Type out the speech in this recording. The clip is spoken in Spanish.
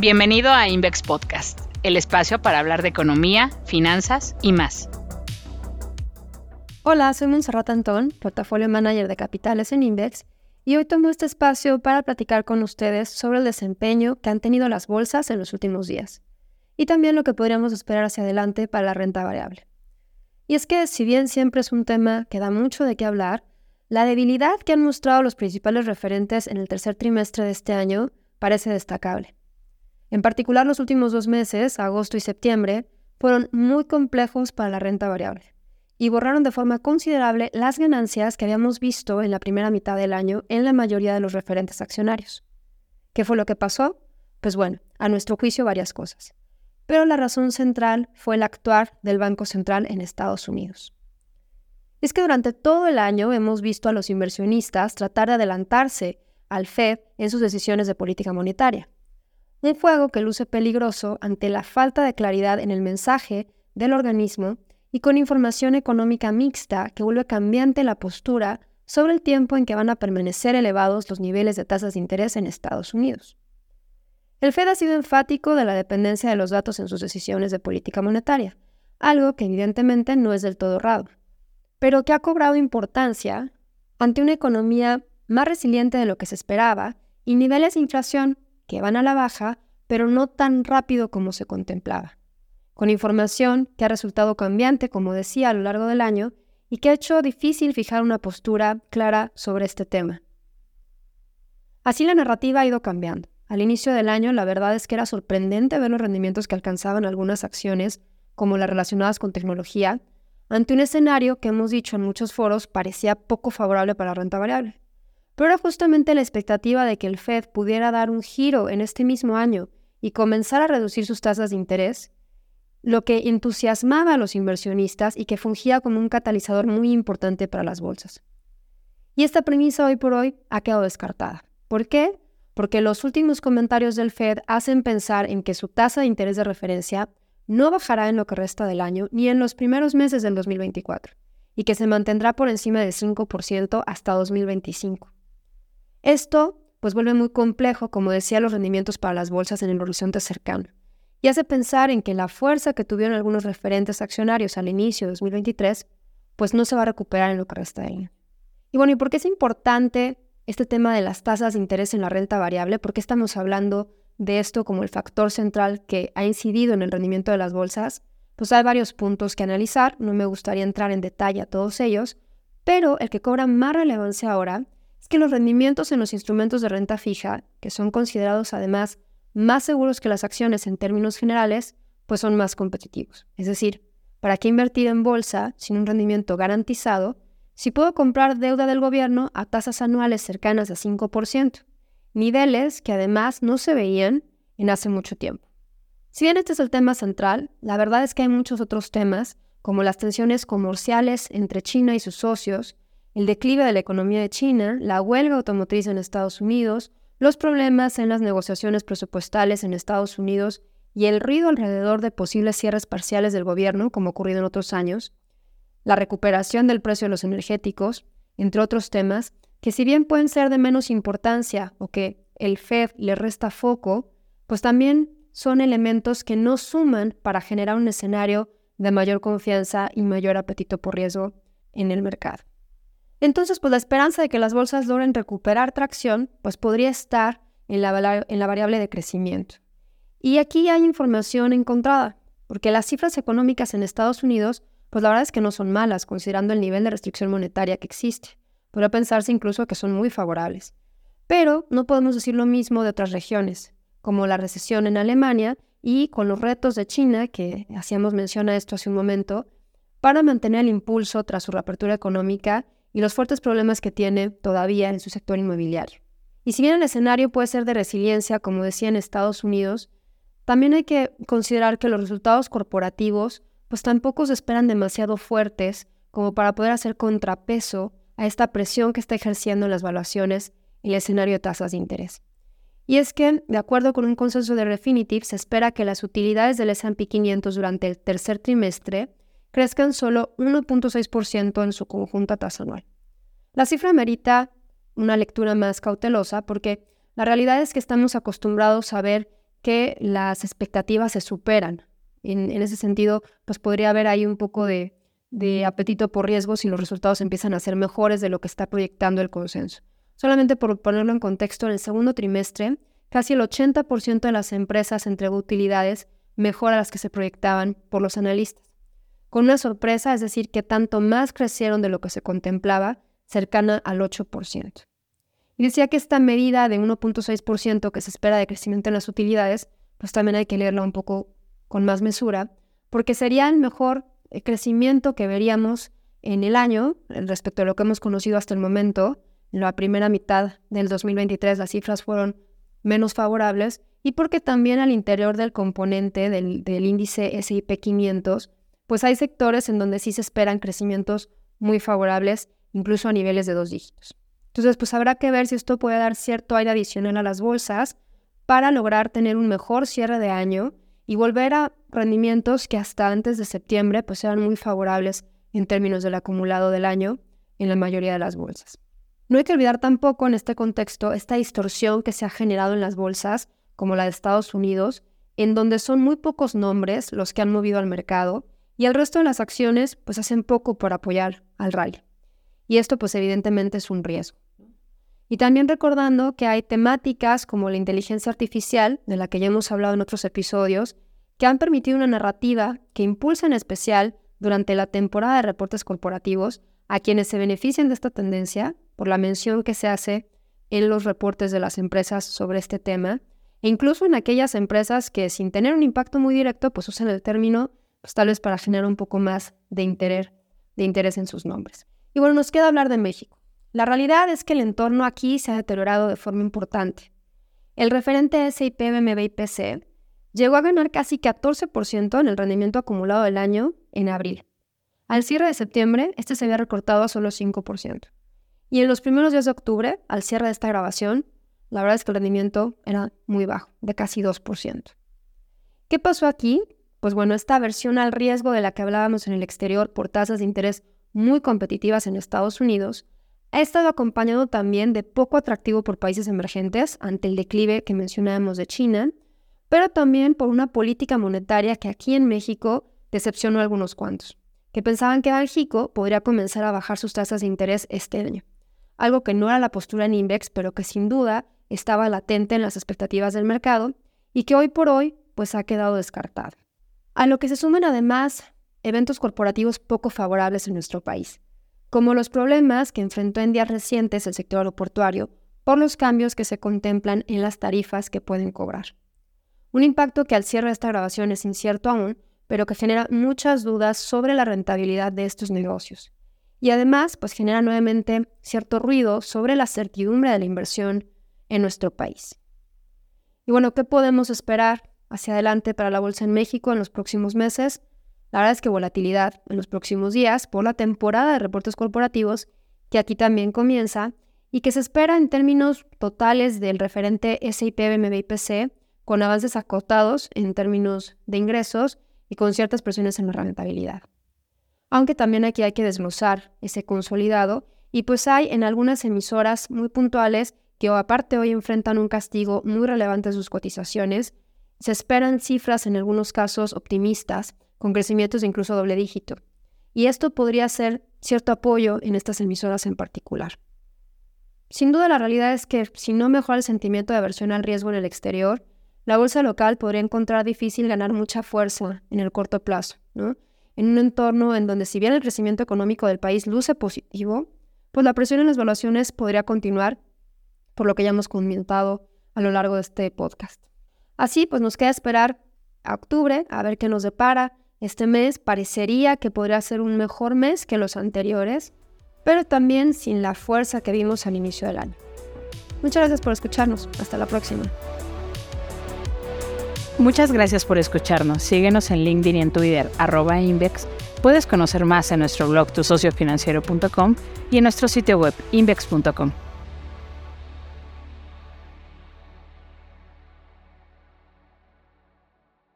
Bienvenido a Invex Podcast, el espacio para hablar de economía, finanzas y más. Hola, soy Monserrat Antón, portafolio manager de capitales en Invex, y hoy tomo este espacio para platicar con ustedes sobre el desempeño que han tenido las bolsas en los últimos días, y también lo que podríamos esperar hacia adelante para la renta variable. Y es que, si bien siempre es un tema que da mucho de qué hablar, la debilidad que han mostrado los principales referentes en el tercer trimestre de este año parece destacable. En particular, los últimos dos meses, agosto y septiembre, fueron muy complejos para la renta variable y borraron de forma considerable las ganancias que habíamos visto en la primera mitad del año en la mayoría de los referentes accionarios. ¿Qué fue lo que pasó? Pues bueno, a nuestro juicio varias cosas. Pero la razón central fue el actuar del Banco Central en Estados Unidos. Es que durante todo el año hemos visto a los inversionistas tratar de adelantarse al Fed en sus decisiones de política monetaria un fuego que luce peligroso ante la falta de claridad en el mensaje del organismo y con información económica mixta que vuelve cambiante la postura sobre el tiempo en que van a permanecer elevados los niveles de tasas de interés en Estados Unidos. El Fed ha sido enfático de la dependencia de los datos en sus decisiones de política monetaria, algo que evidentemente no es del todo raro, pero que ha cobrado importancia ante una economía más resiliente de lo que se esperaba y niveles de inflación que van a la baja, pero no tan rápido como se contemplaba, con información que ha resultado cambiante, como decía, a lo largo del año y que ha hecho difícil fijar una postura clara sobre este tema. Así la narrativa ha ido cambiando. Al inicio del año, la verdad es que era sorprendente ver los rendimientos que alcanzaban algunas acciones, como las relacionadas con tecnología, ante un escenario que hemos dicho en muchos foros parecía poco favorable para la renta variable. Pero era justamente la expectativa de que el Fed pudiera dar un giro en este mismo año y comenzar a reducir sus tasas de interés, lo que entusiasmaba a los inversionistas y que fungía como un catalizador muy importante para las bolsas. Y esta premisa hoy por hoy ha quedado descartada. ¿Por qué? Porque los últimos comentarios del Fed hacen pensar en que su tasa de interés de referencia no bajará en lo que resta del año ni en los primeros meses del 2024, y que se mantendrá por encima del 5% hasta 2025. Esto pues vuelve muy complejo, como decía, los rendimientos para las bolsas en el horizonte cercano y hace pensar en que la fuerza que tuvieron algunos referentes accionarios al inicio de 2023 pues no se va a recuperar en lo que resta de año. Y bueno, ¿y por qué es importante este tema de las tasas de interés en la renta variable? ¿Por qué estamos hablando de esto como el factor central que ha incidido en el rendimiento de las bolsas? Pues hay varios puntos que analizar, no me gustaría entrar en detalle a todos ellos, pero el que cobra más relevancia ahora que los rendimientos en los instrumentos de renta fija, que son considerados además más seguros que las acciones en términos generales, pues son más competitivos. Es decir, ¿para qué invertir en bolsa sin un rendimiento garantizado si puedo comprar deuda del gobierno a tasas anuales cercanas a 5%? Niveles que además no se veían en hace mucho tiempo. Si bien este es el tema central, la verdad es que hay muchos otros temas, como las tensiones comerciales entre China y sus socios, el declive de la economía de China, la huelga automotriz en Estados Unidos, los problemas en las negociaciones presupuestales en Estados Unidos y el ruido alrededor de posibles cierres parciales del gobierno, como ocurrido en otros años, la recuperación del precio de los energéticos, entre otros temas, que si bien pueden ser de menos importancia o que el Fed le resta foco, pues también son elementos que no suman para generar un escenario de mayor confianza y mayor apetito por riesgo en el mercado. Entonces, pues la esperanza de que las bolsas logren recuperar tracción, pues podría estar en la, variable de crecimiento. Y aquí hay información encontrada, porque las cifras económicas en Estados Unidos, pues la verdad es que no son malas, considerando el nivel de restricción monetaria que existe. Podría pensarse incluso que son muy favorables. Pero no podemos decir lo mismo de otras regiones, como la recesión en Alemania y con los retos de China, que hacíamos mención a esto hace un momento, para mantener el impulso tras su reapertura económica y los fuertes problemas que tiene todavía en su sector inmobiliario. Y si bien el escenario puede ser de resiliencia, como decía en Estados Unidos, también hay que considerar que los resultados corporativos pues tampoco se esperan demasiado fuertes como para poder hacer contrapeso a esta presión que está ejerciendo las valuaciones en el escenario de tasas de interés. Y es que, de acuerdo con un consenso de Refinitiv, se espera que las utilidades del S&P 500 durante el tercer trimestre crezcan solo 1.6% en su conjunta tasa anual. La cifra merita una lectura más cautelosa porque la realidad es que estamos acostumbrados a ver que las expectativas se superan. En, ese sentido, pues podría haber ahí un poco de, de apetito por riesgo si los resultados empiezan a ser mejores de lo que está proyectando el consenso. Solamente por ponerlo en contexto, en el segundo trimestre, casi el 80% de las empresas entregó utilidades mejor a las que se proyectaban por los analistas. Con una sorpresa, es decir, que tanto más crecieron de lo que se contemplaba, cercana al 8%. Y decía que esta medida de 1.6% que se espera de crecimiento en las utilidades, pues también hay que leerla un poco con más mesura, porque sería el mejor eh, crecimiento que veríamos en el año respecto a lo que hemos conocido hasta el momento. En la primera mitad del 2023 las cifras fueron menos favorables y porque también al interior del componente del, del índice SIP 500, pues hay sectores en donde sí se esperan crecimientos muy favorables, incluso a niveles de dos dígitos. Entonces, pues habrá que ver si esto puede dar cierto aire adicional a las bolsas para lograr tener un mejor cierre de año y volver a rendimientos que hasta antes de septiembre pues eran muy favorables en términos del acumulado del año en la mayoría de las bolsas. No hay que olvidar tampoco en este contexto esta distorsión que se ha generado en las bolsas, como la de Estados Unidos, en donde son muy pocos nombres los que han movido al mercado y el resto de las acciones pues hacen poco por apoyar al rally. Y esto pues evidentemente es un riesgo. Y también recordando que hay temáticas como la inteligencia artificial, de la que ya hemos hablado en otros episodios, que han permitido una narrativa que impulsa en especial durante la temporada de reportes corporativos a quienes se benefician de esta tendencia por la mención que se hace en los reportes de las empresas sobre este tema, e incluso en aquellas empresas que sin tener un impacto muy directo, pues usan el término pues tal vez para generar un poco más de interés, de interés en sus nombres. Y bueno, nos queda hablar de México. La realidad es que el entorno aquí se ha deteriorado de forma importante. El referente SIP, BMB y PC llegó a ganar casi 14% en el rendimiento acumulado del año en abril. Al cierre de septiembre, este se había recortado a solo 5%. Y en los primeros días de octubre, al cierre de esta grabación, la verdad es que el rendimiento era muy bajo, de casi 2%. ¿Qué pasó aquí? Pues bueno, esta versión al riesgo de la que hablábamos en el exterior por tasas de interés muy competitivas en Estados Unidos ha estado acompañado también de poco atractivo por países emergentes ante el declive que mencionábamos de China, pero también por una política monetaria que aquí en México decepcionó a algunos cuantos, que pensaban que Banxico podría comenzar a bajar sus tasas de interés este año, algo que no era la postura en Invex, pero que sin duda estaba latente en las expectativas del mercado y que hoy por hoy pues ha quedado descartado. A lo que se suman además eventos corporativos poco favorables en nuestro país como los problemas que enfrentó en días recientes el sector aeroportuario por los cambios que se contemplan en las tarifas que pueden cobrar. Un impacto que al cierre de esta grabación es incierto aún, pero que genera muchas dudas sobre la rentabilidad de estos negocios. Y además, pues genera nuevamente cierto ruido sobre la certidumbre de la inversión en nuestro país. Y bueno, ¿qué podemos esperar hacia adelante para la bolsa en México en los próximos meses? La verdad es que volatilidad en los próximos días por la temporada de reportes corporativos, que aquí también comienza, y que se espera en términos totales del referente SIP, BMB y con avances acotados en términos de ingresos y con ciertas presiones en la rentabilidad. Aunque también aquí hay que desglosar ese consolidado, y pues hay en algunas emisoras muy puntuales que aparte hoy enfrentan un castigo muy relevante en sus cotizaciones, se esperan cifras en algunos casos optimistas, con crecimientos de incluso doble dígito. Y esto podría ser cierto apoyo en estas emisoras en particular. Sin duda la realidad es que si no mejora el sentimiento de aversión al riesgo en el exterior, la bolsa local podría encontrar difícil ganar mucha fuerza en el corto plazo, En un entorno en donde si bien el crecimiento económico del país luce positivo, pues la presión en las valuaciones podría continuar, por lo que ya hemos comentado a lo largo de este podcast. Así, pues nos queda esperar a octubre a ver qué nos depara, este mes parecería que podría ser un mejor mes que los anteriores, pero también sin la fuerza que vimos al inicio del año. Muchas gracias por escucharnos. Hasta la próxima. Muchas gracias por escucharnos. Síguenos en LinkedIn y en Twitter, arroba Invex. Puedes conocer más en nuestro blog tusociofinanciero.com y en nuestro sitio web invex.com.